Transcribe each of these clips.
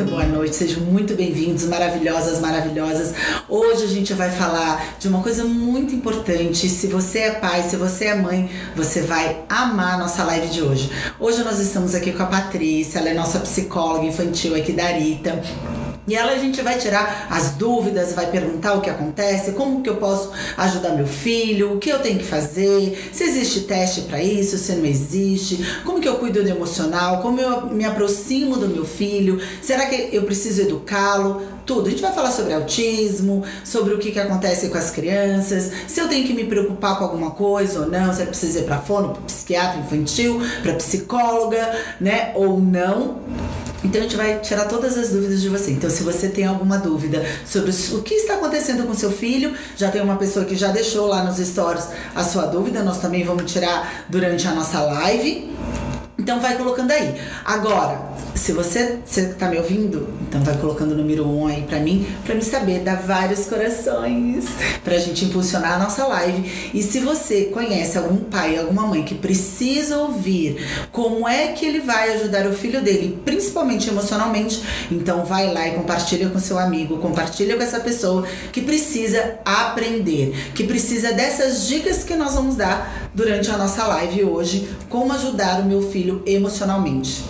Muito boa noite, sejam muito bem-vindos, maravilhosas, maravilhosas. Hoje a gente vai falar de uma coisa muito importante. Se você é pai, se você é mãe, você vai amar a nossa live de hoje. Hoje nós estamos aqui com a Patrícia, ela é nossa psicóloga infantil aqui da Rita. E ela a gente vai tirar as dúvidas, vai perguntar o que acontece, como que eu posso ajudar meu filho, o que eu tenho que fazer, se existe teste para isso, se não existe, como que eu cuido do emocional, como eu me aproximo do meu filho, será que eu preciso educá-lo? Tudo. A gente vai falar sobre autismo, sobre o que, que acontece com as crianças, se eu tenho que me preocupar com alguma coisa ou não, se eu preciso ir para fono, para psiquiatra infantil, para psicóloga, né, ou não. Então a gente vai tirar todas as dúvidas de você. Então, se você tem alguma dúvida sobre o que está acontecendo com seu filho, já tem uma pessoa que já deixou lá nos stories a sua dúvida, nós também vamos tirar durante a nossa live. Então vai colocando aí. Agora, se você está me ouvindo, então vai colocando o número 1 um aí para mim, para me saber, dar vários corações, pra gente impulsionar a nossa live. E se você conhece algum pai, alguma mãe que precisa ouvir como é que ele vai ajudar o filho dele, principalmente emocionalmente, então vai lá e compartilha com seu amigo, compartilha com essa pessoa que precisa aprender, que precisa dessas dicas que nós vamos dar durante a nossa live hoje, como ajudar o meu filho emocionalmente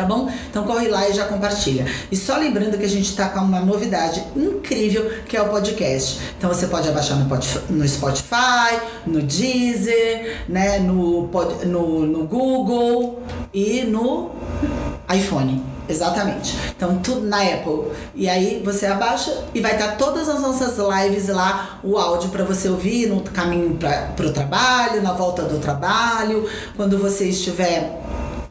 tá bom? Então corre lá e já compartilha. E só lembrando que a gente tá com uma novidade incrível que é o podcast. Então você pode abaixar no Spotify, no Deezer, né, no, no, no Google e no iPhone. Exatamente. Então, tudo na Apple. E aí você abaixa e vai estar todas as nossas lives lá, o áudio para você ouvir no caminho para o trabalho, na volta do trabalho, quando você estiver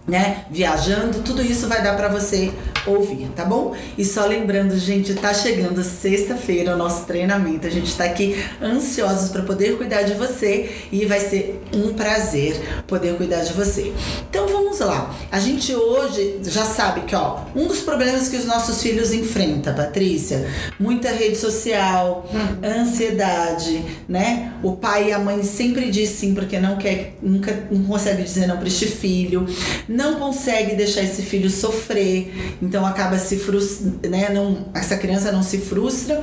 né, viajando, tudo isso vai dar para você ouvir, tá bom? E só lembrando, gente, tá chegando sexta-feira o nosso treinamento. A gente tá aqui ansiosos para poder cuidar de você e vai ser um prazer poder cuidar de você. Então vamos lá. A gente hoje já sabe que, ó, um dos problemas que os nossos filhos enfrentam, Patrícia, muita rede social, hum. ansiedade, né? O pai e a mãe sempre diz sim porque não quer, nunca não consegue dizer não para este filho, não consegue deixar esse filho sofrer. Então acaba se frustra, né? Não, essa criança não se frustra.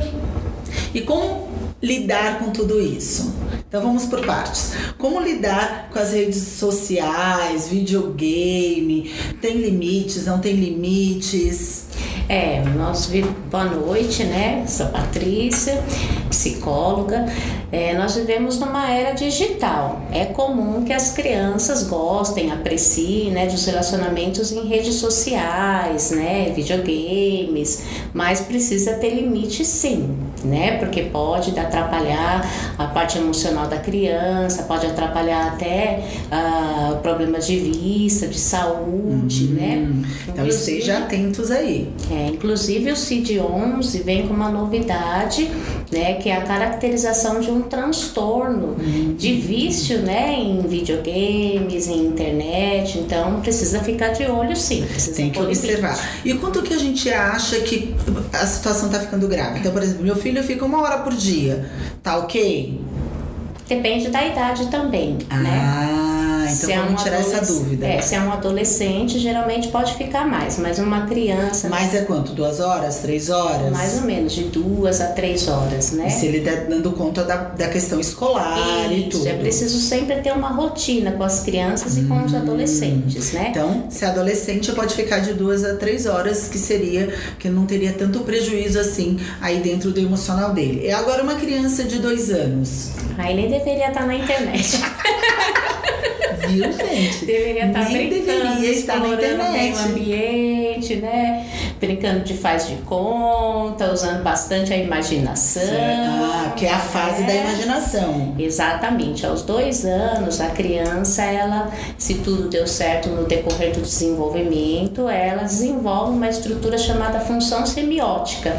E como lidar com tudo isso? Então vamos por partes. Como lidar com as redes sociais, videogame? Tem limites, não tem limites? É, nós. Boa noite, né? Sou Patrícia, psicóloga. É, nós vivemos numa era digital. É comum que as crianças gostem, apreciem né, dos relacionamentos em redes sociais, né, videogames, mas precisa ter limite sim, né? Porque pode atrapalhar a parte emocional da criança, pode atrapalhar até uh, problemas de vista, de saúde, né? Uhum. Então esteja atentos aí. É, inclusive o CID-11 vem com uma novidade, né, que é a caracterização de um transtorno uhum. de vício, né, em videogames, em internet. Então precisa ficar de olho, sim. Tem que observar. Limite. E quanto que a gente acha que a situação está ficando grave? Então, por exemplo, meu filho fica uma hora por dia, tá ok? Depende da idade também, ah. né? Então se é vamos é um tirar essa dúvida. É, se é um adolescente, geralmente pode ficar mais, mas uma criança. Mais é quanto? Duas horas? Três horas? Mais ou menos, de duas a três horas, né? E se ele der dando conta da, da questão escolar Isso, e tudo. É preciso sempre ter uma rotina com as crianças hum. e com os hum. adolescentes, né? Então, se é adolescente, pode ficar de duas a três horas, que seria, que não teria tanto prejuízo assim aí dentro do emocional dele. É agora uma criança de dois anos. Aí nem deveria estar na internet. Viu, gente? Deveria estar Nem brincando, deveria estar na internet. o ambiente, né? Brincando de faz de conta, usando bastante a imaginação. Ah, que é a fase é. da imaginação. Exatamente. Aos dois anos, a criança, ela, se tudo deu certo no decorrer do desenvolvimento, ela desenvolve uma estrutura chamada função semiótica,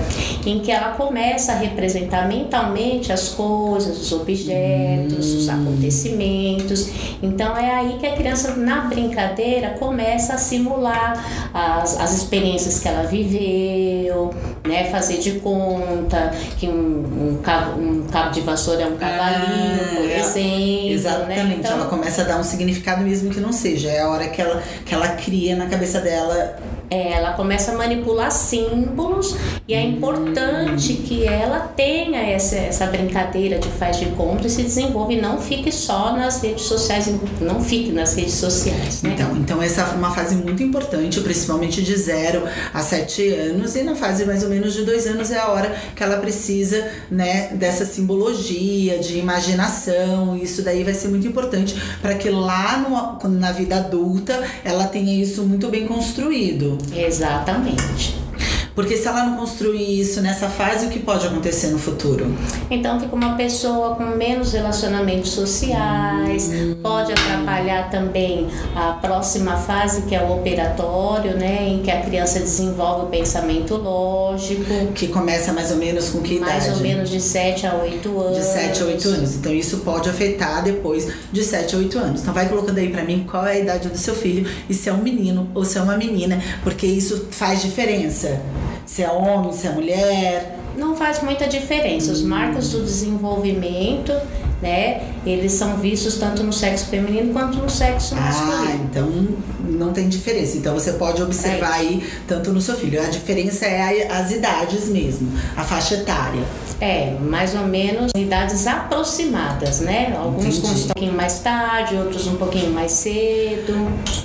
em que ela começa a representar mentalmente as coisas, os objetos, hum. os acontecimentos. Então é aí que a criança, na brincadeira, começa a simular as, as experiências que ela viveu, né? Fazer de conta que um, um, cabo, um cabo de vassoura é um cavalinho, ah, por é. exemplo. Exatamente. Né? Então, ela começa a dar um significado mesmo que não seja. É a hora que ela, que ela cria na cabeça dela É, ela começa a manipular símbolos e é importante que ela tenha essa, essa brincadeira de faz de conta e se desenvolva e não fique só nas redes sociais, não fique nas redes sociais. Né? Então, então essa é uma fase muito importante, principalmente de 0 a 7 anos, e na fase mais ou menos de 2 anos é a hora que ela precisa né, dessa simbologia, de imaginação, isso daí vai ser muito importante para que lá no, na vida adulta ela tenha isso muito bem construído. Exatamente. Porque se ela não construir isso nessa fase, o que pode acontecer no futuro? Então fica uma pessoa com menos relacionamentos sociais, hum. pode atrapalhar também a próxima fase, que é o operatório, né? Em que a criança desenvolve o pensamento lógico. Que começa mais ou menos com que idade? Mais ou menos de 7 a 8 anos. De 7 a 8 anos. Então isso pode afetar depois de 7 a 8 anos. Então vai colocando aí para mim qual é a idade do seu filho e se é um menino ou se é uma menina, porque isso faz diferença se é homem, se é mulher. Não faz muita diferença. Os marcos do desenvolvimento, né? Eles são vistos tanto no sexo feminino quanto no sexo ah, masculino. Ah, então não tem diferença. Então você pode observar é aí tanto no seu filho. A diferença é as idades mesmo, a faixa etária. É, mais ou menos idades aproximadas, né? Alguns com um pouquinho mais tarde, outros um pouquinho mais cedo.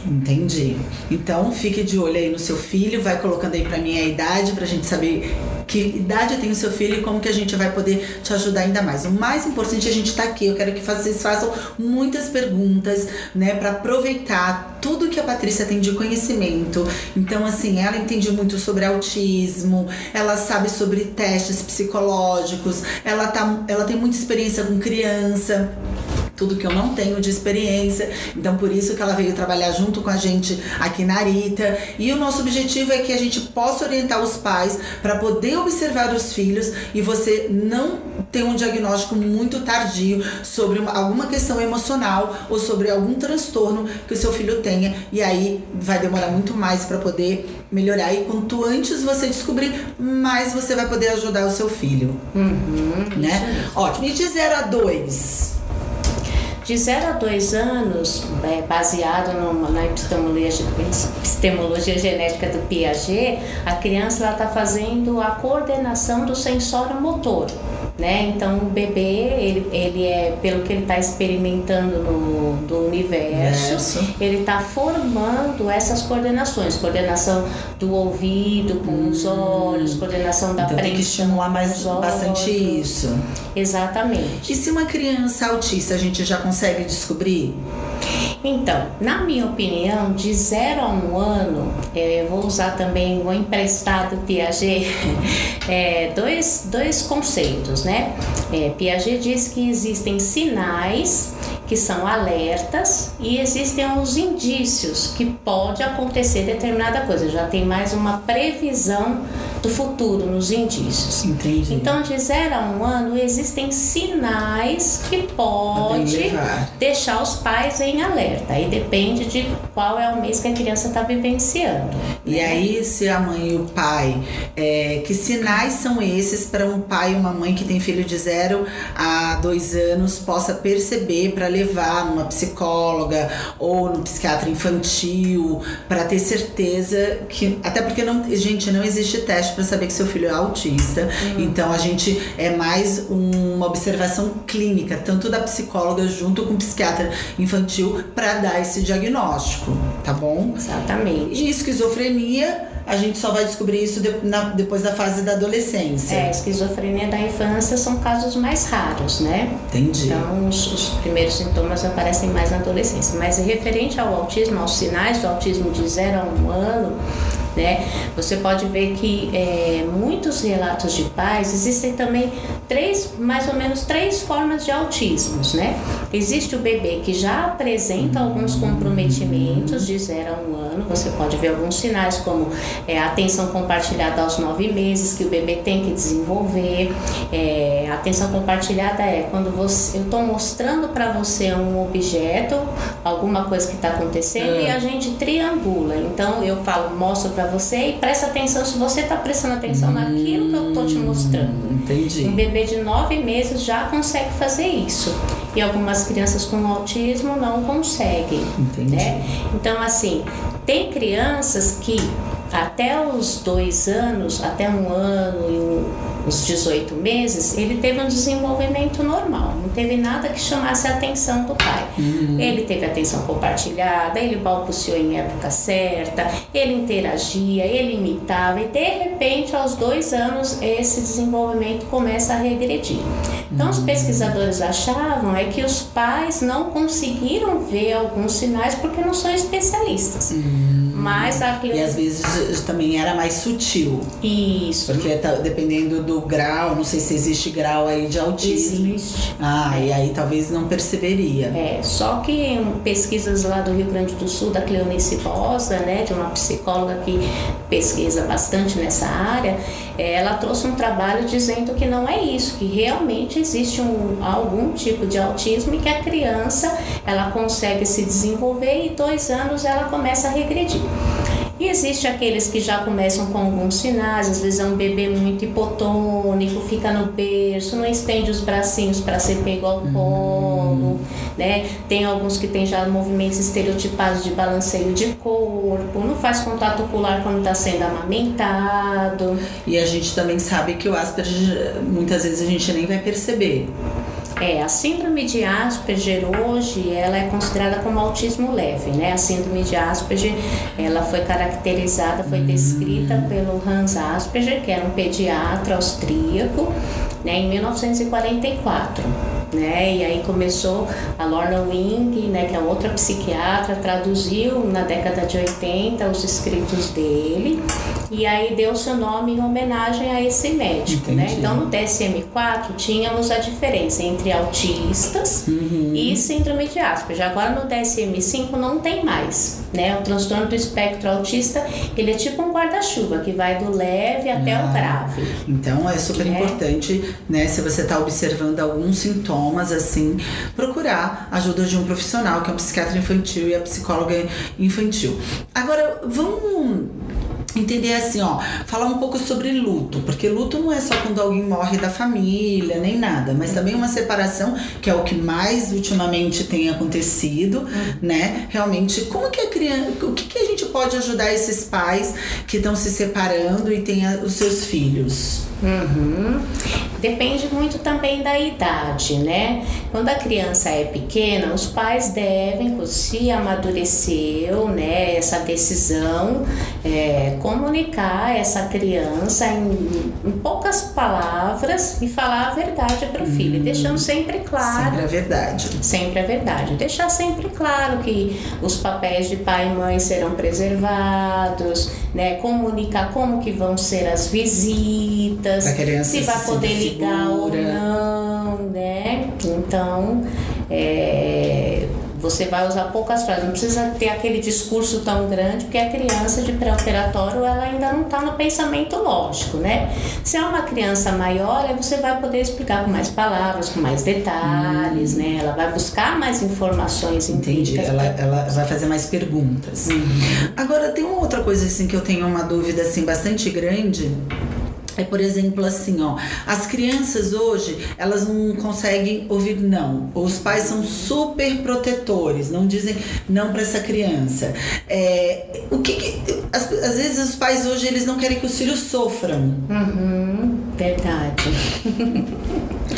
Entendi. Então fique de olho aí no seu filho, vai colocando aí para mim a idade pra gente saber que idade tem o seu filho e como que a gente vai poder te ajudar ainda mais. O mais importante é a gente estar tá aqui. Eu quero que vocês façam muitas perguntas, né, para aproveitar tudo que a Patrícia tem de conhecimento. Então, assim, ela entende muito sobre autismo, ela sabe sobre testes psicológicos, ela, tá, ela tem muita experiência com criança tudo que eu não tenho de experiência. Então, por isso que ela veio trabalhar junto com a gente aqui na Arita. E o nosso objetivo é que a gente possa orientar os pais para poder observar os filhos e você não ter um diagnóstico muito tardio sobre uma, alguma questão emocional ou sobre algum transtorno que o seu filho tenha. E aí vai demorar muito mais para poder melhorar. E quanto antes você descobrir, mais você vai poder ajudar o seu filho. Uhum, né? Ótimo. E de 0 a 2? De 0 a 2 anos, é, baseado numa, na epistemologia, epistemologia genética do Piaget, a criança está fazendo a coordenação do sensório motor né? Então o bebê, ele, ele é, pelo que ele está experimentando no do universo, ele está formando essas coordenações, coordenação do ouvido com hum. os olhos, coordenação da então, frente. Tem que estimular mais bastante isso. Exatamente. E se uma criança autista a gente já consegue descobrir? Então, na minha opinião, de 0 a 1 um ano, eu vou usar também, vou emprestar do Piaget, é, dois, dois conceitos, né? É, Piaget diz que existem sinais que são alertas e existem os indícios que pode acontecer determinada coisa. Já tem mais uma previsão do futuro nos indícios. Entendi. Então, de 0 a 1 um ano, existem sinais que pode deixar os pais em alerta. Aí depende de qual é o mês que a criança está vivenciando. E né? aí, se a mãe e o pai, é, que sinais são esses para um pai e uma mãe que tem filho de 0 a 2 anos possa perceber para levar numa psicóloga ou no psiquiatra infantil para ter certeza que até porque não, gente, não existe teste para saber que seu filho é autista. Uhum. Então a gente é mais uma observação clínica, tanto da psicóloga junto com o psiquiatra infantil, para dar esse diagnóstico, tá bom? Exatamente. E esquizofrenia a gente só vai descobrir isso de, na, depois da fase da adolescência. É, esquizofrenia da infância são casos mais raros, né? Entendi. Então, os, os primeiros sintomas aparecem mais na adolescência. Mas referente ao autismo, aos sinais do autismo de 0 a 1 um ano, né? Você pode ver que é, muitos relatos de pais existem também três, mais ou menos três formas de autismos, né? Existe o bebê que já apresenta alguns comprometimentos de 0 a 1 um ano, você pode ver alguns sinais como é, atenção compartilhada aos nove meses que o bebê tem que desenvolver. É, atenção compartilhada é quando você, eu estou mostrando para você um objeto, alguma coisa que está acontecendo é. e a gente triangula. Então eu falo, mostro para você e presta atenção se você está prestando atenção hum, naquilo que eu estou te mostrando. Entendi. Um bebê de nove meses já consegue fazer isso. e algumas crianças com autismo não conseguem. Entendi. Né? Então, assim, tem crianças que até os dois anos, até um ano e os 18 meses, ele teve um desenvolvimento normal, teve nada que chamasse a atenção do pai. Uhum. Ele teve atenção compartilhada, ele balbuciou em época certa, ele interagia, ele imitava e de repente, aos dois anos, esse desenvolvimento começa a regredir. Então, os uhum. pesquisadores achavam é que os pais não conseguiram ver alguns sinais porque não são especialistas. Uhum. Mas a E às vezes também era mais sutil. Isso. Porque tá, dependendo do grau, não sei se existe grau aí de autismo. Existe. Ah, é. e aí talvez não perceberia. É, só que pesquisas lá do Rio Grande do Sul, da Cleonice Bosa, né, de uma psicóloga que pesquisa bastante nessa área, ela trouxe um trabalho dizendo que não é isso, que realmente existe um, algum tipo de autismo e que a criança ela consegue se desenvolver e dois anos ela começa a regredir. E existe aqueles que já começam com alguns sinais, às vezes é um bebê muito hipotônico, fica no berço, não estende os bracinhos para ser pego ao colo, né? Tem alguns que tem já movimentos estereotipados de balanceio de corpo, não faz contato ocular quando está sendo amamentado. E a gente também sabe que o Asperger muitas vezes a gente nem vai perceber. É, a síndrome de Asperger hoje, ela é considerada como autismo leve, né? A síndrome de Asperger, ela foi caracterizada, foi descrita hum. pelo Hans Asperger, que era um pediatra austríaco, né, em 1944 né? E aí começou a Lorna Wing, né, que é outra psiquiatra, traduziu na década de 80 os escritos dele e aí deu seu nome em homenagem a esse médico, né? Entendi. né? Então no DSM-4 tínhamos a diferença entre autistas uhum. e síndrome de Asperger. Agora no DSM-5 não tem mais, né? O transtorno do espectro autista, ele é tipo um guarda-chuva que vai do leve até ah, o grave. Então é super é. importante, né, se você está observando sintoma sintomas, assim, procurar ajuda de um profissional, que é um psiquiatra infantil e a psicóloga infantil. Agora, vamos entender assim, ó, falar um pouco sobre luto, porque luto não é só quando alguém morre da família, nem nada, mas também uma separação, que é o que mais ultimamente tem acontecido, uhum. né? Realmente, como que a criança, o que, que a gente pode ajudar esses pais que estão se separando e têm os seus filhos? Uhum. Depende muito também da idade, né? Quando a criança é pequena, os pais devem, se amadureceu, né, essa decisão, é, comunicar essa criança em, em, poucas palavras e falar a verdade para o hum, filho, deixando sempre claro. Sempre a verdade. Sempre a verdade. Deixar sempre claro que os papéis de pai e mãe serão preservados, né? Comunicar como que vão ser as visitas, se vai se poder ligar ou não, né? Então, é, você vai usar poucas frases, não precisa ter aquele discurso tão grande, porque a criança de pré-operatório ela ainda não está no pensamento lógico, né? Se é uma criança maior, aí você vai poder explicar com mais palavras, com mais detalhes, hum. né? Ela vai buscar mais informações. Entendi, ela, ela vai fazer mais perguntas. Uhum. Agora, tem uma outra coisa assim que eu tenho uma dúvida assim bastante grande é, por exemplo, assim, ó, as crianças hoje, elas não conseguem ouvir não. Os pais são super protetores, não dizem não para essa criança. É, o que, que às, às, vezes os pais hoje eles não querem que os filhos sofram. Uhum, verdade.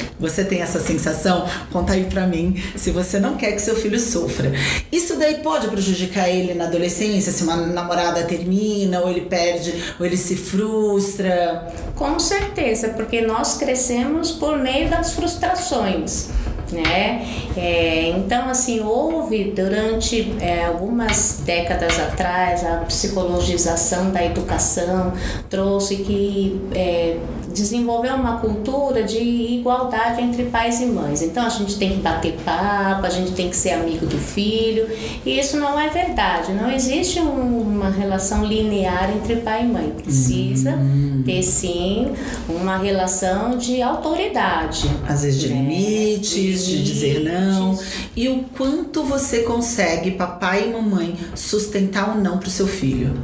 Você tem essa sensação? Conta aí pra mim se você não quer que seu filho sofra. Isso daí pode prejudicar ele na adolescência, se uma namorada termina, ou ele perde, ou ele se frustra. Com certeza, porque nós crescemos por meio das frustrações né? É, então, assim, houve durante é, algumas décadas atrás a psicologização da educação trouxe que é, desenvolveu uma cultura de igualdade entre pais e mães. Então, a gente tem que bater papo, a gente tem que ser amigo do filho, e isso não é verdade. Não existe um, uma relação linear entre pai e mãe. Precisa hum. ter sim uma relação de autoridade. Às vezes de né? limites limites, de dizer não. E o quanto você consegue, papai e mamãe, sustentar o um não pro seu filho?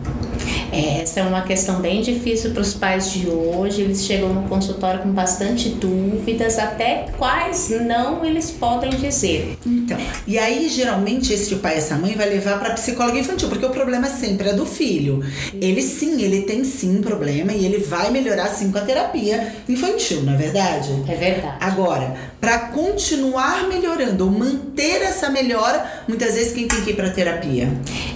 Essa é uma questão bem difícil para os pais de hoje. Eles chegam no consultório com bastante dúvidas, até quais não eles podem dizer. Então, e aí geralmente esse pai, essa mãe vai levar para psicóloga infantil, porque o problema sempre é do filho. Ele sim, ele tem sim problema e ele vai melhorar sim com a terapia infantil, não é verdade? É verdade. Agora, para continuar melhorando ou manter essa melhora, muitas vezes quem tem que ir para terapia?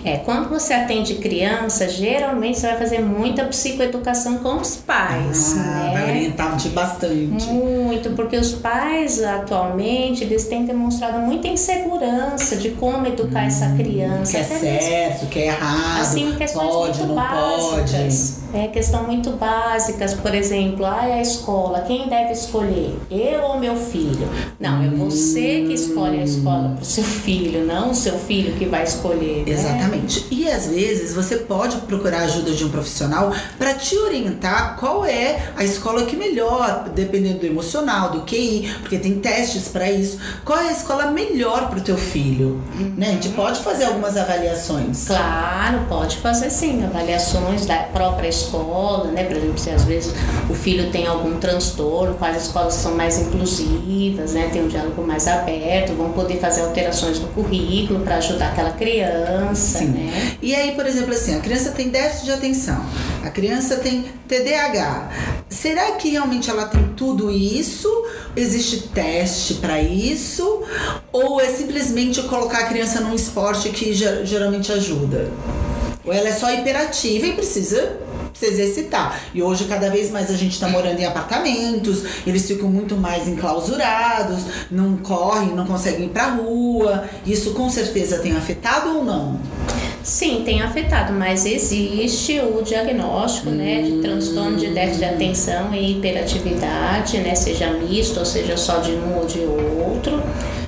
É, quando você atende criança, geralmente você vai fazer muita psicoeducação com os pais. Ah, né? Vai orientar bastante. Muito, porque os pais atualmente eles têm demonstrado muita insegurança de como educar hum, essa criança. Que é certo, que é errado. Assim, questões pode, muito não básicas. Pode. É questão muito básicas, por exemplo, ah, a escola, quem deve escolher? Eu ou meu filho? Não, é você que escolhe a escola para o seu filho, não o seu filho que vai escolher. Né? Exatamente. E às vezes você pode procurar a ajuda de um profissional para te orientar qual é a escola que melhor, dependendo do emocional, do QI, porque tem testes para isso. Qual é a escola melhor para o teu filho? Uhum. Né? A gente pode fazer algumas avaliações. Claro, pode fazer sim, avaliações da própria escola escola, né? Por exemplo, se às vezes o filho tem algum transtorno, quais escolas são mais inclusivas, né? Tem um diálogo mais aberto, vão poder fazer alterações no currículo para ajudar aquela criança, Sim. né? E aí, por exemplo, assim, a criança tem déficit de atenção, a criança tem TDAH. Será que realmente ela tem tudo isso? Existe teste para isso? Ou é simplesmente colocar a criança num esporte que geralmente ajuda? Ou ela é só hiperativa e precisa se exercitar. E hoje, cada vez mais a gente está morando em apartamentos, eles ficam muito mais enclausurados, não correm, não conseguem ir pra rua. Isso com certeza tem afetado ou não? Sim, tem afetado, mas existe o diagnóstico, hum. né, de transtorno de déficit de atenção e hiperatividade, né, seja misto ou seja só de um ou de outro.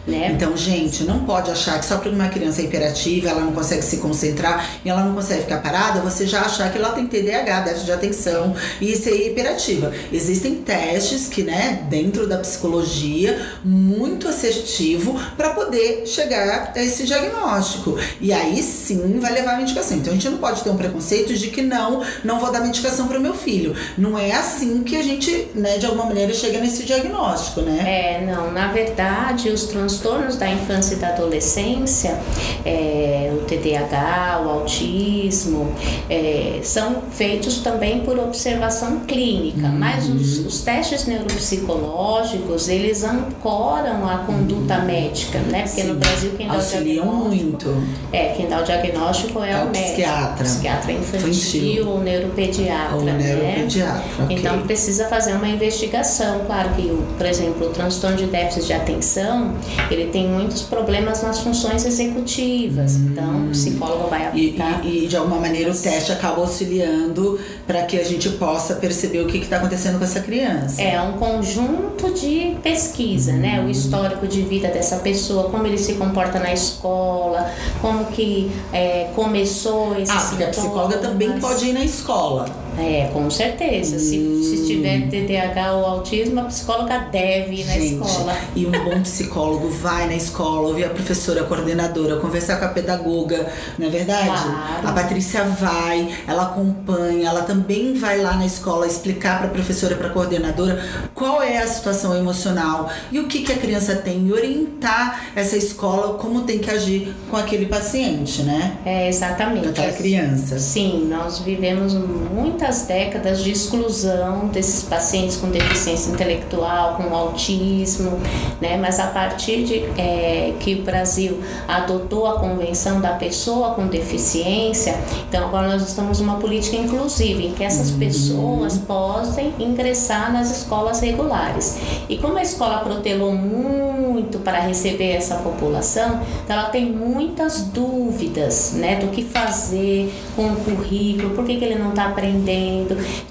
Né? Então, gente, não pode achar que só porque uma criança é hiperativa, ela não consegue se concentrar e ela não consegue ficar parada, você já achar que ela tem TDAH, déficit de atenção e ser hiperativa. Existem testes que, né, dentro da psicologia, muito assertivo para poder chegar a esse diagnóstico. E aí sim vai levar a medicação. Então a gente não pode ter um preconceito de que não, não vou dar medicação para o meu filho. Não é assim que a gente, né, de alguma maneira chega nesse diagnóstico, né? É, não. Na verdade, os transtornos transtornos da infância e da adolescência, é, o TDAH, o autismo, é, são feitos também por observação clínica, uhum. mas os, os, testes neuropsicológicos, eles ancoram a conduta uhum. médica, né? Porque Sim. no Brasil quem dá Auxiliam o diagnóstico... muito. É, quem dá o diagnóstico é, é o, o médico. Psiquiatra. Psiquiatra infantil, infantil. ou neuropediatra. Ou né? neuropediatra, okay. Então precisa fazer uma investigação. Claro que, por exemplo, o transtorno de déficit de atenção, ele tem muitos problemas nas funções executivas. Hum. Então, o psicólogo vai aplicar. E, e, e de alguma maneira o teste acaba auxiliando para que a gente possa perceber o que está acontecendo com essa criança. É um conjunto de pesquisa, hum. né? O histórico de vida dessa pessoa, como ele se comporta na escola, como que é, começou esse. Ah, porque a psicóloga também pode ir na escola. É, com certeza. Hum. Se, se tiver TDAH ou autismo, a psicóloga deve ir na Gente, escola. E um bom psicólogo vai na escola, ouvir a professora, a coordenadora, conversar com a pedagoga, não é verdade? Claro. A Patrícia vai, ela acompanha, ela também vai lá na escola explicar para a professora, para a coordenadora, qual é a situação emocional e o que, que a criança tem, e orientar essa escola como tem que agir com aquele paciente, né? É, exatamente. Com aquela criança. Sim, nós vivemos muita muitas décadas de exclusão desses pacientes com deficiência intelectual, com autismo, né? Mas a partir de é, que o Brasil adotou a Convenção da Pessoa com Deficiência, então agora nós estamos numa política inclusiva em que essas uhum. pessoas possam ingressar nas escolas regulares. E como a escola protelou muito para receber essa população, então ela tem muitas dúvidas, né, do que fazer com o currículo, por que, que ele não está aprendendo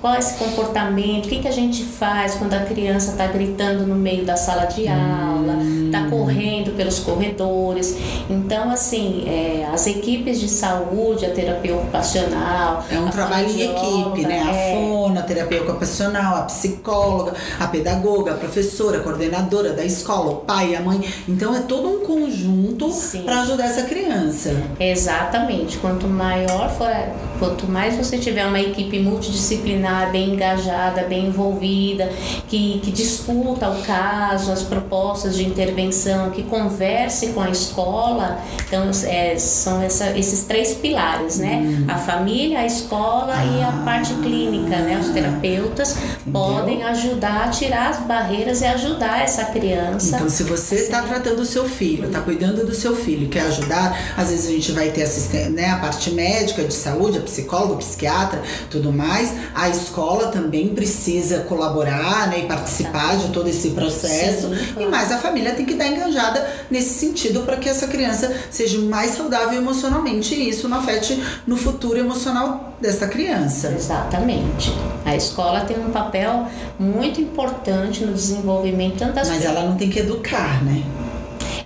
qual é esse comportamento, o que, que a gente faz quando a criança está gritando no meio da sala de aula, tá correndo pelos corredores. Então, assim, é, as equipes de saúde, a terapia ocupacional. É um trabalho em equipe, né? A é, fono, a terapia ocupacional, a psicóloga, a pedagoga, a professora, a coordenadora da escola, o pai, a mãe. Então é todo um conjunto para ajudar essa criança. Exatamente. Quanto maior for, a- quanto mais você tiver uma equipe multidisciplinar, bem engajada, bem envolvida, que, que discuta o caso, as propostas de intervenção, que converse com a escola, então é, são essa- esses três pilares, né? A família, a escola e a parte clínica, né? Os terapeutas podem ajudar a tirar as barreiras e ajudar essa criança. Então, se você está tratando o seu filho, está cuidando do seu filho, quer ajudar, às vezes a gente vai ter assistente, né, a parte médica de saúde, a psicóloga, o psiquiatra, tudo mais. A escola também precisa colaborar, né, e participar de todo esse processo. Sim, E claro. mais a família tem que estar engajada nesse sentido para que essa criança seja mais saudável emocionalmente e isso não afete no futuro emocional dessa criança. Exatamente. A escola tem um papel muito importante no desenvolvimento tanto das Mas ela não tem que educar, né?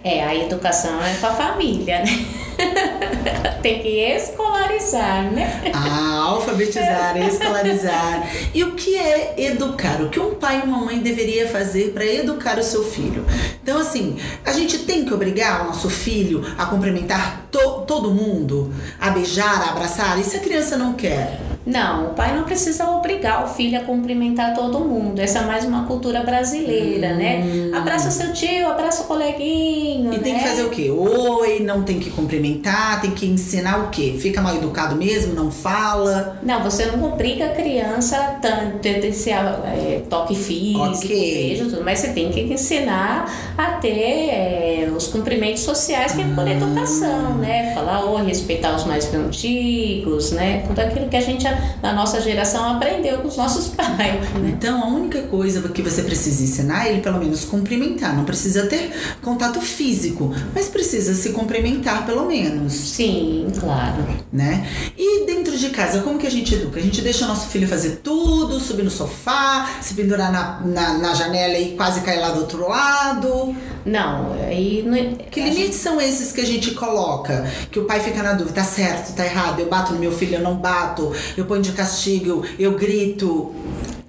É, a educação é com a família, né? tem que escolarizar, né? Ah, alfabetizar, escolarizar. E o que é educar? O que um pai e uma mãe deveria fazer para educar o seu filho? Então, assim, a gente tem que obrigar o nosso filho a cumprimentar to- todo mundo, a beijar, a abraçar. E se a criança não quer? Não, o pai não precisa obrigar o filho a cumprimentar todo mundo. Essa é mais uma cultura brasileira, né? Abraça seu tio, abraça o coleguinho. Hum. E tem né? que fazer o quê? Oi, não tem que cumprimentar, tem que ensinar o quê? Fica mal educado mesmo, não fala. Não, você não obriga a criança a tan- ter esse é, toque físico, Ok. beijo, tudo, mas você tem que ensinar a ter é, os cumprimentos sociais que é por educação, né? Falar oi, respeitar os mais antigos, né? Tudo aquilo que a gente, na nossa geração, aprendeu com os nossos pais, né? Então, a única coisa que você precisa ensinar é ele, pelo menos, cumprimentar. Não precisa ter contato físico, mas precisa se cumprimentar, pelo menos, Sim, claro. né? E dentro de casa, como que a gente educa? A gente deixa o nosso filho fazer tudo, subir no sofá, se pendurar na, na, na janela e quase cair lá do outro lado. Não, aí... não- Que a gente- limites são esses que a gente coloca? Que o pai fica na dúvida, tá certo, tá errado, eu bato no meu filho, eu não bato, eu ponho de castigo, eu grito.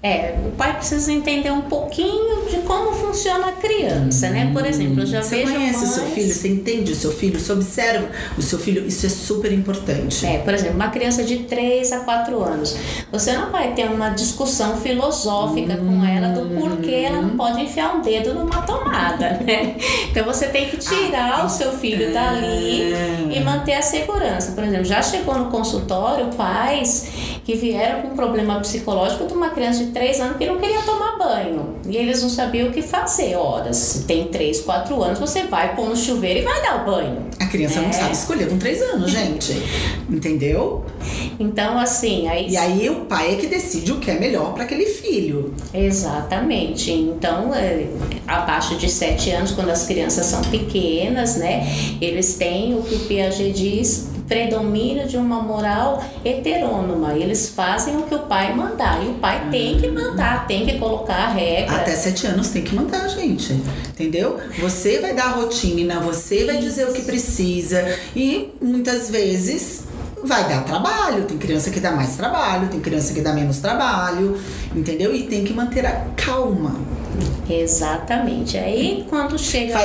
É, o pai precisa entender um pouquinho de como funciona a criança, né? Por exemplo, eu já Você vejo conhece o seu mães- filho, você entende o seu filho, você observa o seu filho, isso é super importante. É, por exemplo, uma criança de 3 a 4 anos. Você não vai ter uma discussão filosófica com ela do porquê ela não pode enfiar um dedo numa tomada, né? Então você tem que tirar o seu filho dali e manter a segurança. Por exemplo, já chegou no consultório pais que vieram com um problema psicológico de uma criança de 3 anos que não queria tomar banho. E eles não sabiam o que fazer. Ora, se tem 3, 4 anos, você vai pôr no chuveiro e vai dar o banho. A criança não É. sabe escolher com três anos, gente. Entendeu? Então, assim, aí E aí o pai é que decide o que é melhor para aquele filho. Exatamente. Então, é, abaixo de 7 anos, quando as crianças são pequenas, né, eles têm o que o Piaget diz, predomínio de uma moral heterônoma. Eles fazem o que o pai mandar. E o pai tem que mandar, tem que colocar a regra. Até sete anos tem que mandar, gente. Entendeu? Você vai dar a rotina, você vai dizer o que precisa. E muitas vezes vai dar trabalho. Tem criança que dá mais trabalho, tem criança que dá menos trabalho. Entendeu? E tem que manter a calma. Exatamente. Aí, quando chega.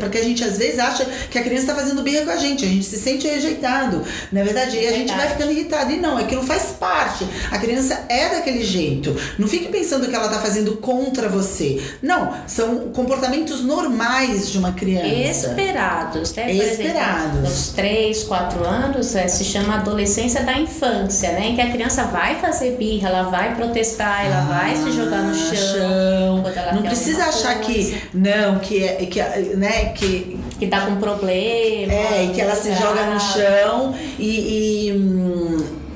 Porque a gente às vezes acha que a criança tá fazendo birra com a gente, a gente se sente rejeitado. Na verdade, aí a gente vai Verdade. ficando irritado. E não, aquilo faz parte. A criança é daquele jeito. Não fique pensando que ela tá fazendo contra você. Não, são comportamentos normais de uma criança. Esperados, né? Esperados. Exemplo, aos 3, 4 anos é, se chama adolescência da infância, né? Em que a criança vai fazer birra, ela vai protestar, ela vai se jogar no Ah, chão. Não precisa achar coisa, que não, que é que né, que que tá com problema. É, e que ela se grave. joga no chão e, e, hum,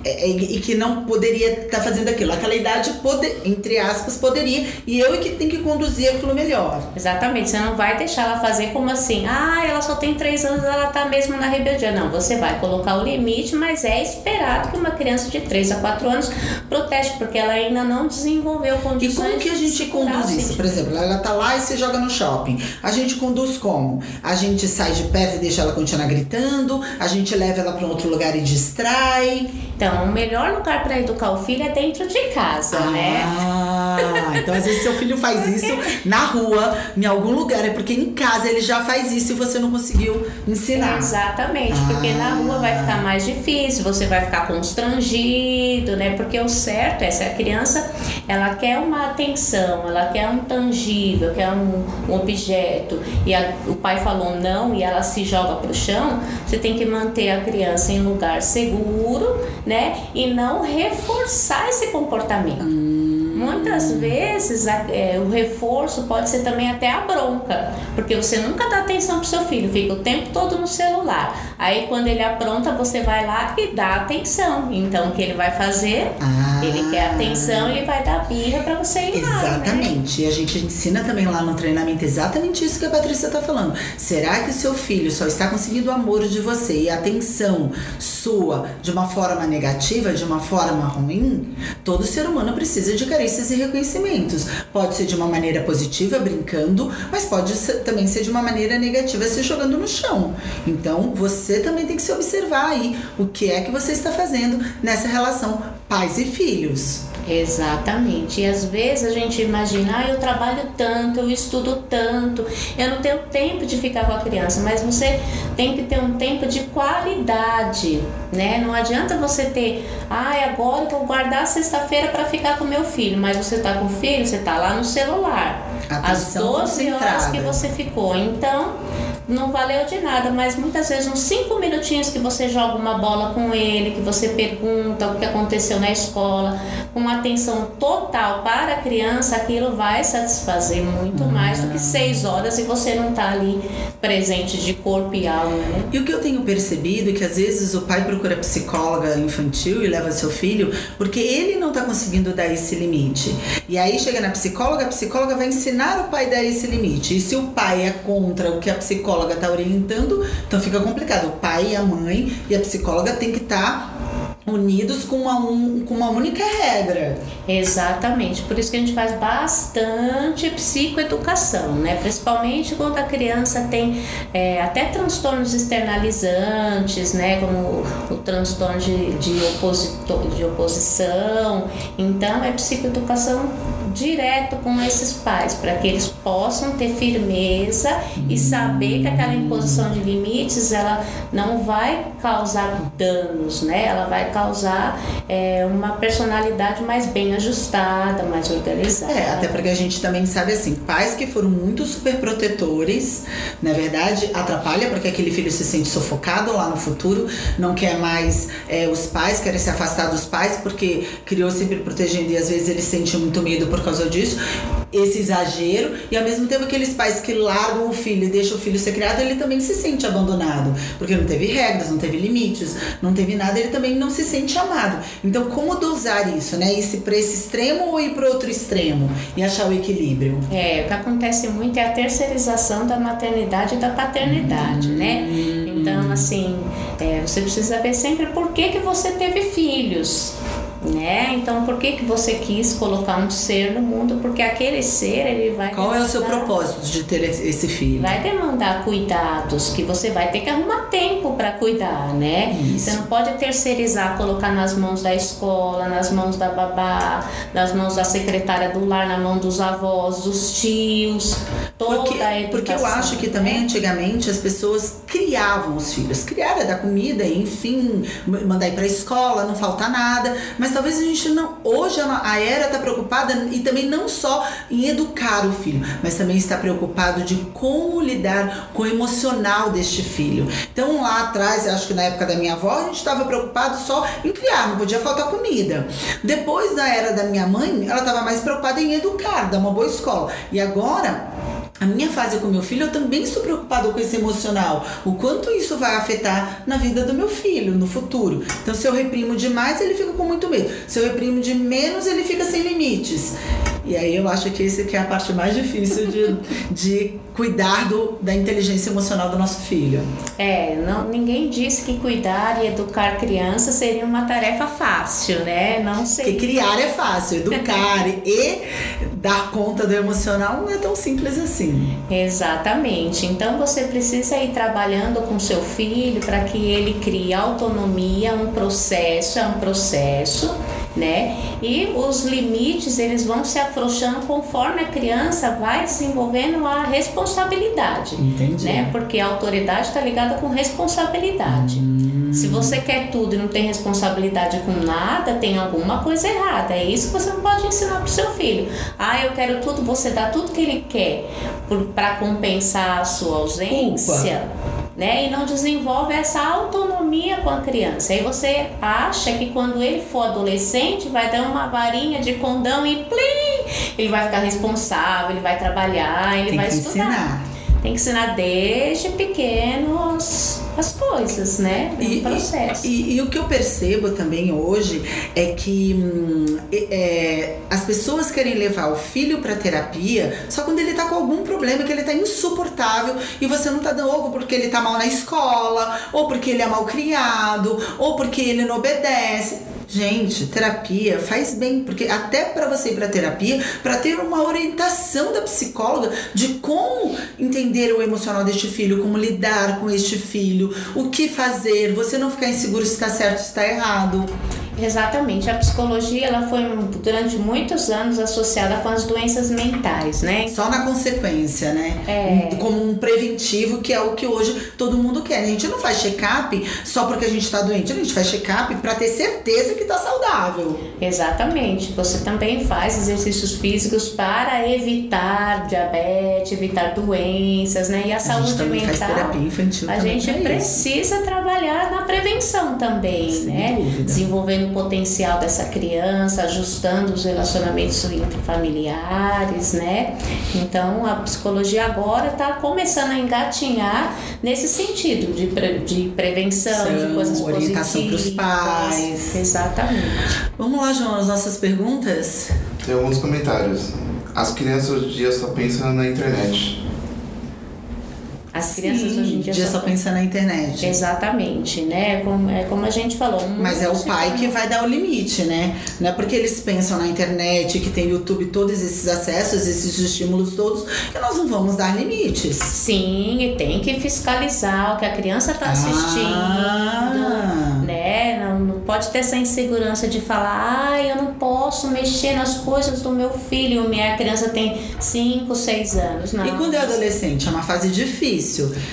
e que não poderia estar tá fazendo aquilo. Aquela idade, pode, entre aspas, poderia, e eu é que tenho que conduzir aquilo melhor. Exatamente, você não vai deixar ela fazer como assim, ah, ela só tem três anos, ela tá mesmo na rebeldia. Não, você vai colocar o limite, mas é esperado que uma criança de 3 a 4 anos proteste, porque ela ainda não desenvolveu condições. E como que a gente conduz isso? Por exemplo, ela tá lá e se joga no shopping. A gente conduz como? A gente sai de perto e deixa ela continuar gritando, a gente leva ela para um outro lugar e distrai. Então, o melhor lugar para educar o filho é dentro de casa, ah, né? Ah, então às vezes seu filho faz isso na rua, em algum lugar, é porque em casa ele já faz isso e você não conseguiu ensinar. Exatamente, ah. porque na rua vai ficar mais difícil, você vai ficar constrangido, né? Porque o certo é se a criança ela quer uma atenção, ela quer um tangível, quer um, um objeto e a, o pai falou não e ela se joga pro chão, você tem que manter a criança em lugar seguro, né? E não reforçar esse comportamento. Hum. Muitas vezes a, é, o reforço pode ser também até a bronca, porque você nunca dá atenção pro seu filho, fica o tempo todo no celular. Aí quando ele apronta, você vai lá e dá atenção. Então o que ele vai fazer? Ah. Ele quer atenção, ele vai dar birra para você ir exatamente. lá. Né? Exatamente. Né? E a gente ensina também lá no treinamento exatamente isso que a Patrícia tá falando. Será que o seu filho só está conseguindo o amor de você e a atenção sua de uma forma negativa, de uma forma ruim? Todo ser humano precisa de carícias e reconhecimentos. Pode ser de uma maneira positiva, brincando, mas pode ser, também ser de uma maneira negativa, se jogando no chão. Então, você também tem que se observar aí o que é que você está fazendo nessa relação pais e filhos. Exatamente. E às vezes a gente imagina, ah, eu trabalho tanto, eu estudo tanto, eu não tenho tempo de ficar com a criança, mas você tem que ter um tempo de qualidade, né? Não adianta você ter, ah, agora eu vou guardar sexta-feira para ficar com meu filho, mas você tá com o filho, você tá lá no celular. Atenção As 12 horas que você ficou. Então, não valeu de nada, mas muitas vezes uns cinco minutinhos que você joga uma bola com ele, que você pergunta o que aconteceu na escola, com uma atenção total para a criança, aquilo vai satisfazer muito uhum. mais do que seis horas e você não tá ali presente de corpo e alma, né? E o que eu tenho percebido é que às vezes o pai procura psicóloga infantil e leva seu filho porque ele não tá conseguindo dar esse limite. E aí chega na psicóloga, a psicóloga vai ensinar o pai a dar esse limite. E se o pai é contra o que a psicóloga psicóloga está orientando, então fica complicado. O pai, a mãe e a psicóloga tem que estar tá unidos com uma, um, com uma única regra. Exatamente, por isso que a gente faz bastante psicoeducação, né? Principalmente quando a criança tem é, até transtornos externalizantes, né? Como o, o transtorno de, de, opositor, de oposição. Então é psicoeducação direto com esses pais, para que eles possam ter firmeza e saber que aquela imposição de limites ela não vai causar danos, né? Ela vai causar é, uma personalidade mais bem ajustada, mais organizada. É, até porque a gente também sabe assim, pais que foram muito super protetores, na verdade, atrapalha porque aquele filho se sente sufocado lá no futuro, não quer mais é, os pais, quer se afastar dos pais porque criou sempre protegendo e às vezes ele sente muito medo por causa disso, esse exagero, e ao mesmo tempo aqueles pais que largam o filho e deixam o filho ser criado, ele também se sente abandonado, porque não teve regras, não teve limites, não teve nada, ele também não se sente amado. Então, como dosar isso, né? Ir para esse extremo ou ir para outro extremo e achar o equilíbrio? É, o que acontece muito é a terceirização da maternidade e da paternidade, né? hum. né? Então, assim, é, você precisa ver sempre por que, que você teve filhos né? Então, por que que você quis colocar um ser no mundo? Porque aquele ser, ele vai Qual demandar, é o seu propósito de ter esse filho? Vai demandar cuidados que você vai ter que arrumar tempo para cuidar, né? Isso. Você não pode terceirizar, colocar nas mãos da escola, nas mãos da babá, nas mãos da secretária do lar, na mão dos avós, dos tios, toda porque, a educação. Porque eu acho que também né? antigamente as pessoas criavam os filhos, criaram da comida, enfim, mandar ir para a escola, não falta nada, mas mas talvez a gente não. Hoje a era está preocupada e também não só em educar o filho, mas também está preocupado de como lidar com o emocional deste filho. Então lá atrás, acho que na época da minha avó, a gente estava preocupado só em criar, não podia faltar comida. Depois da era da minha mãe, ela estava mais preocupada em educar, dar uma boa escola. E agora a minha fase com meu filho, eu também estou preocupado com esse emocional. O quanto isso vai afetar na vida do meu filho no futuro. Então, se eu reprimo demais, ele fica com muito medo. Se eu reprimo de menos, ele fica sem limites. E aí eu acho que esse que é a parte mais difícil de, de cuidar do, da inteligência emocional do nosso filho. É, não, ninguém disse que cuidar e educar crianças seria uma tarefa fácil, né? Não sei. Porque criar é fácil, educar e dar conta do emocional não é tão simples assim. Exatamente. Então você precisa ir trabalhando com seu filho para que ele crie autonomia, um processo, é um processo né? E os limites eles vão se afrouxando conforme a criança vai desenvolvendo a responsabilidade, Entendi. né? Porque a autoridade está ligada com responsabilidade. Hum. Se você quer tudo e não tem responsabilidade com nada, tem alguma coisa errada. É isso que você não pode ensinar para o seu filho. Ah, eu quero tudo, você dá tudo que ele quer para compensar a sua ausência. Culpa né? E não desenvolve essa autonomia com a criança. Aí você acha que quando ele for adolescente vai dar uma varinha de condão e plim, ele vai ficar responsável, ele vai trabalhar, ele Tem vai estudar. Ensinar. Tem que ensinar desde pequenos as coisas, né? E, processo. E, e, e, o que eu percebo também hoje é que hum, é, as pessoas querem levar o filho para terapia só quando ele tá com algum problema que ele tá insuportável e você não tá dando ou porque ele tá mal na escola, ou porque ele é mal criado, ou porque ele não obedece. Gente, terapia faz bem, porque até para você ir para terapia, para ter uma orientação da psicóloga de como entender o emocional deste filho, como lidar com este filho, o que fazer, você não ficar inseguro se está certo se está errado. Exatamente. A psicologia ela foi durante muitos anos associada com as doenças mentais, né? Só na consequência, né? É. Como um preventivo, que é o que hoje todo mundo quer. A gente não faz check-up só porque a gente está doente, a gente faz check-up para ter certeza que está saudável. Exatamente. Você também faz exercícios físicos para evitar diabetes, evitar doenças, né? E a, a saúde gente mental. Faz terapia infantil a gente precisa isso. trabalhar na prevenção também, Sem né? Dúvida. Desenvolvendo o potencial dessa criança, ajustando os relacionamentos entre familiares, né? Então a psicologia agora está começando a engatinhar nesse sentido de, pre, de prevenção, São, de coisas orientação para os pais. Exatamente. Vamos lá, João, as nossas perguntas? Tem alguns comentários. As crianças hoje em dia só pensam na internet. As crianças Sim, hoje em dia, dia só, pensam na internet. Exatamente, né? Como, é como a gente falou. Mas é o pai que vai dar o limite, né? Não é porque eles pensam na internet, que tem YouTube, todos esses acessos, esses estímulos todos, que nós não vamos dar limites. Sim, e tem que fiscalizar o que a criança está assistindo, Ah. né? Não, não pode ter essa insegurança de falar, ah, eu não posso mexer nas coisas do meu filho. Minha criança tem 5, 6 anos. Não. E quando é adolescente? É uma fase difícil.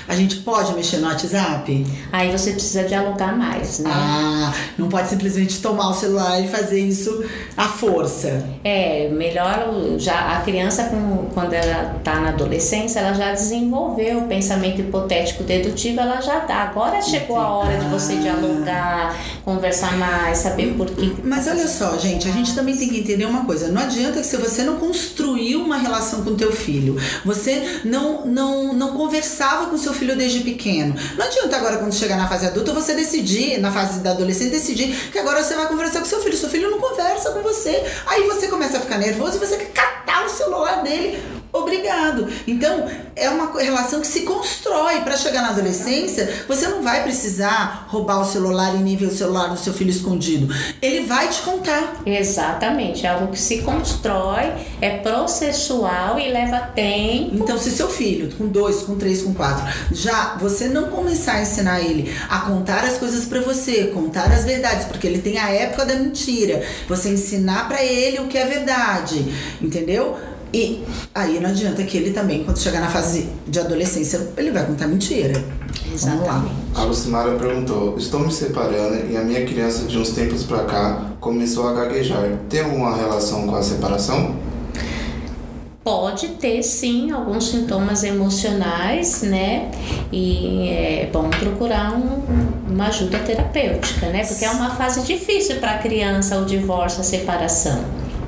A gente pode mexer no WhatsApp? Aí você precisa dialogar mais, né? Ah, não pode simplesmente tomar o celular e fazer isso à força. É, melhor já a criança quando ela tá na adolescência, ela já desenvolveu o pensamento hipotético dedutivo, ela já dá. Agora chegou a hora de você dialogar, conversar mais, saber por que. Mas olha só, gente, a gente também tem que entender uma coisa. Não adianta que se você não construiu uma relação com teu filho, você não não não conversava com seu filho desde pequeno. Não adianta agora quando chegar na fase adulta você decidir, na fase da adolescência decidir que agora você vai conversar com seu filho. Seu filho não conversa com você. Aí você começa a ficar nervoso e você quer catar o celular dele. Obrigado. Então, é uma relação que se constrói. Para chegar na adolescência, você não vai precisar roubar o celular e nem ver o celular do seu filho escondido. Ele vai te contar. Exatamente, é algo que se constrói, é processual e leva tempo. Então, se seu filho, com dois, com três, com quatro, já você não começar a ensinar ele a contar as coisas pra você, contar as verdades, porque ele tem a época da mentira, você ensinar pra ele o que é verdade, entendeu? E aí não adianta que ele também, quando chegar na fase de adolescência, ele vai contar mentira. Exatamente. A Lucimara perguntou: Estou me separando e a minha criança de uns tempos pra cá começou a gaguejar. Tem alguma relação com a separação? Pode ter sim alguns sintomas emocionais, né? E é bom procurar um- uma ajuda terapêutica, né? Porque é uma fase difícil para a criança o divórcio, a separação.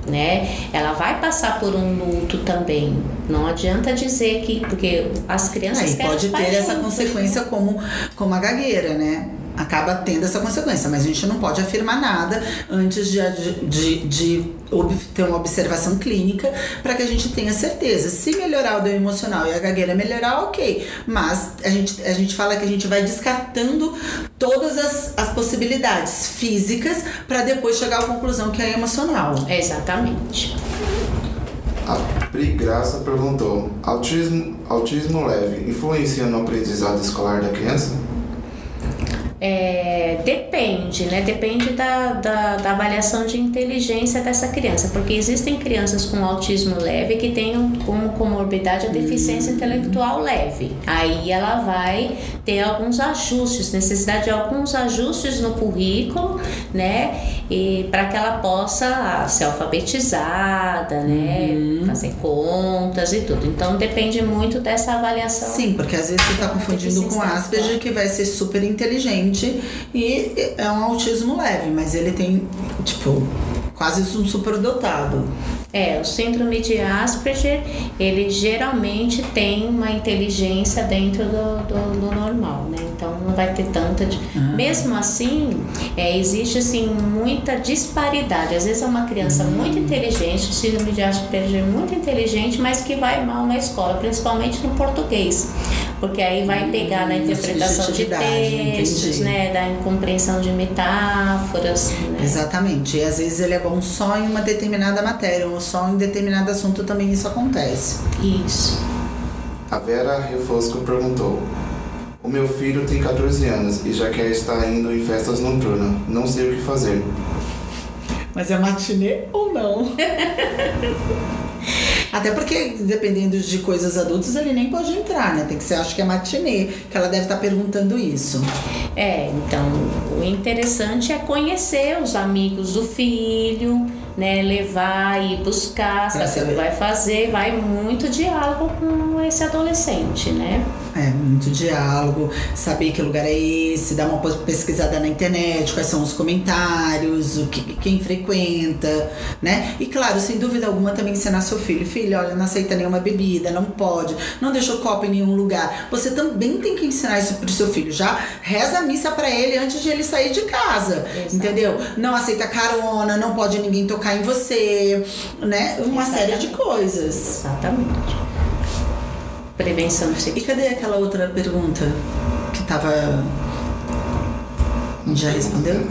Né? Ela vai passar por um luto também. Não adianta dizer que porque as crianças Aí pode ter essa consequência como, como a gagueira, né? Acaba tendo essa consequência, mas a gente não pode afirmar nada antes de, de, de ter uma observação clínica para que a gente tenha certeza. Se melhorar o dano emocional e a gagueira melhorar, ok. Mas a gente, a gente fala que a gente vai descartando todas as, as possibilidades físicas para depois chegar à conclusão que é emocional. Exatamente. A Pri Graça perguntou: autismo, autismo leve influencia no aprendizado escolar da criança? É, depende, né? Depende da, da, da avaliação de inteligência dessa criança, porque existem crianças com autismo leve que têm como comorbidade a deficiência intelectual leve. Aí ela vai ter alguns ajustes, necessidade de alguns ajustes no currículo, né? E para que ela possa ser alfabetizada, né? Fazer contas e tudo. Então depende muito dessa avaliação. Sim, porque às vezes você está confundindo com Asperger, que vai ser super inteligente e é um autismo leve, mas ele tem, tipo, quase um superdotado. É, o síndrome de Asperger, ele geralmente tem uma inteligência dentro do, do, do normal, né? Então não vai ter tanta. di- Mesmo assim, é, existe assim muita disparidade. Às vezes é uma criança muito inteligente, o síndrome de Asperger muito inteligente, mas que vai mal na escola, principalmente no português. Porque aí vai pegar na interpretação de subjetividade, textos, entendi. né? Da compreensão de metáforas. Né? Exatamente. E às vezes ele é bom só em uma determinada matéria, ou só em determinado assunto também isso acontece. Isso. A Vera Refosco perguntou: O meu filho tem 14 anos e já quer estar indo em festas noturnas. Não sei o que fazer. Mas é matinê ou não? Até porque, dependendo de coisas adultas, ele nem pode entrar, né? Tem que ser, acho que é matinê, que ela deve estar perguntando isso. É, então o interessante é conhecer os amigos do filho, né? Levar e buscar, Pra saber o que vai fazer, vai muito diálogo com esse adolescente, né? É, muito diálogo, saber que lugar é esse, dar uma pesquisada na internet, quais são os comentários, o que, quem frequenta, né? E claro, sem dúvida alguma, também ensinar seu filho, filho, olha, não aceita nenhuma bebida, não pode, não deixa o copo em nenhum lugar. Você também tem que ensinar isso pro seu filho. Já reza a missa pra ele antes de ele sair de casa, Exato. entendeu? Não aceita carona, não pode ninguém tocar em você, né? Uma série de coisas. Exatamente. Prevenção E cadê aquela outra pergunta que tava. Já respondeu?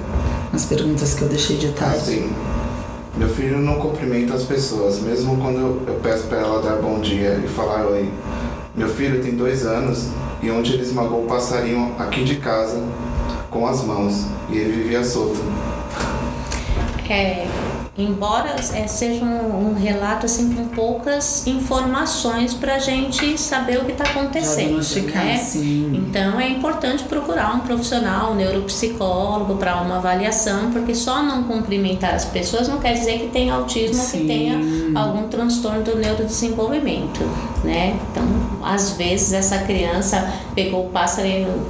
As perguntas que eu deixei de tarde. Assim, meu filho não cumprimenta as pessoas, mesmo quando eu, eu peço para ela dar bom dia e falar oi. Meu filho tem dois anos e onde ele esmagou o passarinho aqui de casa com as mãos e ele vivia solto. É, embora é, seja um, um relato assim com poucas informações pra gente saber o que está acontecendo. Né? sim. Então é importante procurar um profissional, um neuropsicólogo para uma avaliação, porque só não cumprimentar as pessoas não quer dizer que tem autismo ou Sim. que tenha algum transtorno do neurodesenvolvimento, né? Então, às vezes essa criança pegou o pássaro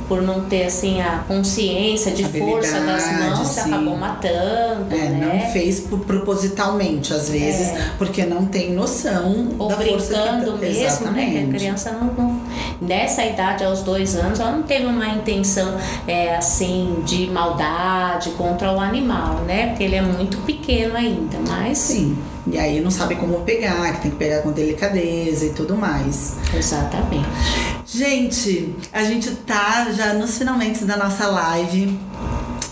por não ter assim a consciência de força das mãos, sim. acabou matando, É, né? não fez propositalmente, às vezes, porque não tem noção ou da força brincando que tá- mesmo, né? Que a Exatamente. criança não, não- nessa idade, aos dois anos, ela não teve uma intenção é, assim de maldade contra o animal, né? Porque ele é muito pequeno ainda, mas Sim. E aí não sabe como pegar, que tem que pegar com delicadeza e tudo mais. exatamente. Gente, a gente tá já nos finalmente da nossa live.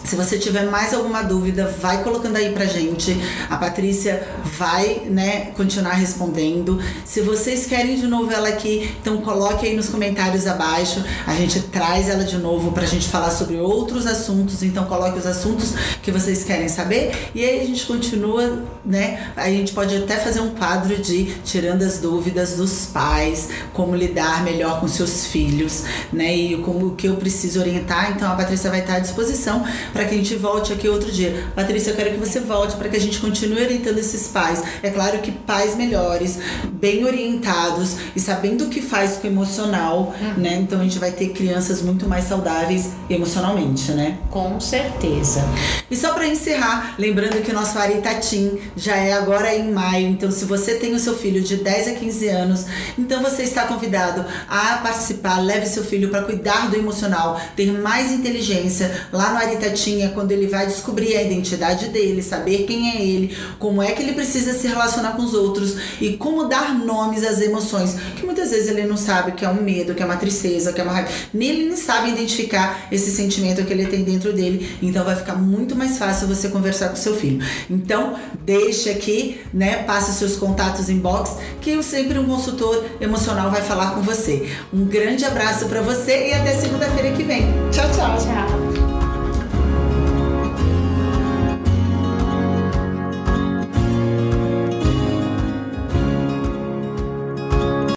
Se você tiver mais alguma dúvida, vai colocando aí pra gente. A Patrícia vai, né, continuar respondendo. Se vocês querem de novo ela aqui, então coloque aí nos comentários abaixo. A gente traz ela de novo pra gente falar sobre outros assuntos. Então coloque os assuntos que vocês querem saber. E aí a gente continua, né? A gente pode até fazer um quadro de tirando as dúvidas dos pais, como lidar melhor com seus filhos, né? E como o que eu preciso orientar. Então a Patrícia vai estar à disposição para que a gente volte aqui outro dia. Patrícia, eu quero que você volte para que a gente continue orientando esses pais. É claro que pais melhores, bem orientados e sabendo o que faz com o emocional, uhum. né? Então a gente vai ter crianças muito mais saudáveis emocionalmente, né? Com certeza. E só para encerrar, lembrando que o nosso Aritatim já é agora em maio, então se você tem o seu filho de 10 a 15 anos, então você está convidado a participar, leve seu filho para cuidar do emocional, ter mais inteligência. Lá no Aritatim quando ele vai descobrir a identidade dele, saber quem é ele, como é que ele precisa se relacionar com os outros e como dar nomes às emoções, que muitas vezes ele não sabe que é um medo, que é uma tristeza, que é uma raiva. Ele não sabe identificar esse sentimento que ele tem dentro dele. Então vai ficar muito mais fácil você conversar com seu filho. Então, deixe aqui, né? Passe seus contatos inbox, que sempre um consultor emocional vai falar com você. Um grande abraço para você e até segunda-feira que vem. Tchau, tchau.